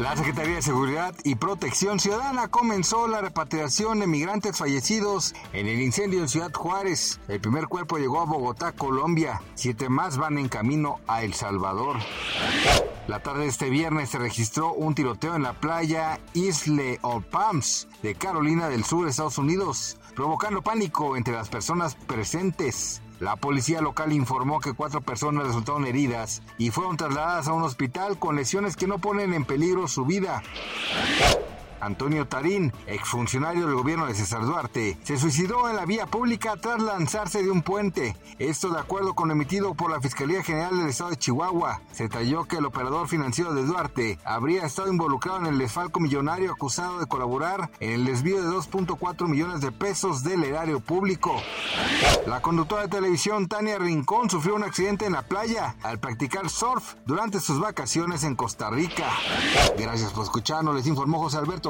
La Secretaría de Seguridad y Protección Ciudadana comenzó la repatriación de migrantes fallecidos en el incendio en Ciudad Juárez. El primer cuerpo llegó a Bogotá, Colombia. Siete más van en camino a El Salvador. La tarde de este viernes se registró un tiroteo en la playa Isle of Palms de Carolina del Sur, Estados Unidos, provocando pánico entre las personas presentes. La policía local informó que cuatro personas resultaron heridas y fueron trasladadas a un hospital con lesiones que no ponen en peligro su vida. Antonio Tarín, exfuncionario del gobierno de César Duarte, se suicidó en la vía pública tras lanzarse de un puente. Esto de acuerdo con lo emitido por la Fiscalía General del Estado de Chihuahua. Se talló que el operador financiero de Duarte habría estado involucrado en el desfalco millonario acusado de colaborar en el desvío de 2.4 millones de pesos del erario público. La conductora de televisión Tania Rincón sufrió un accidente en la playa al practicar surf durante sus vacaciones en Costa Rica. Gracias por escucharnos, les informó José Alberto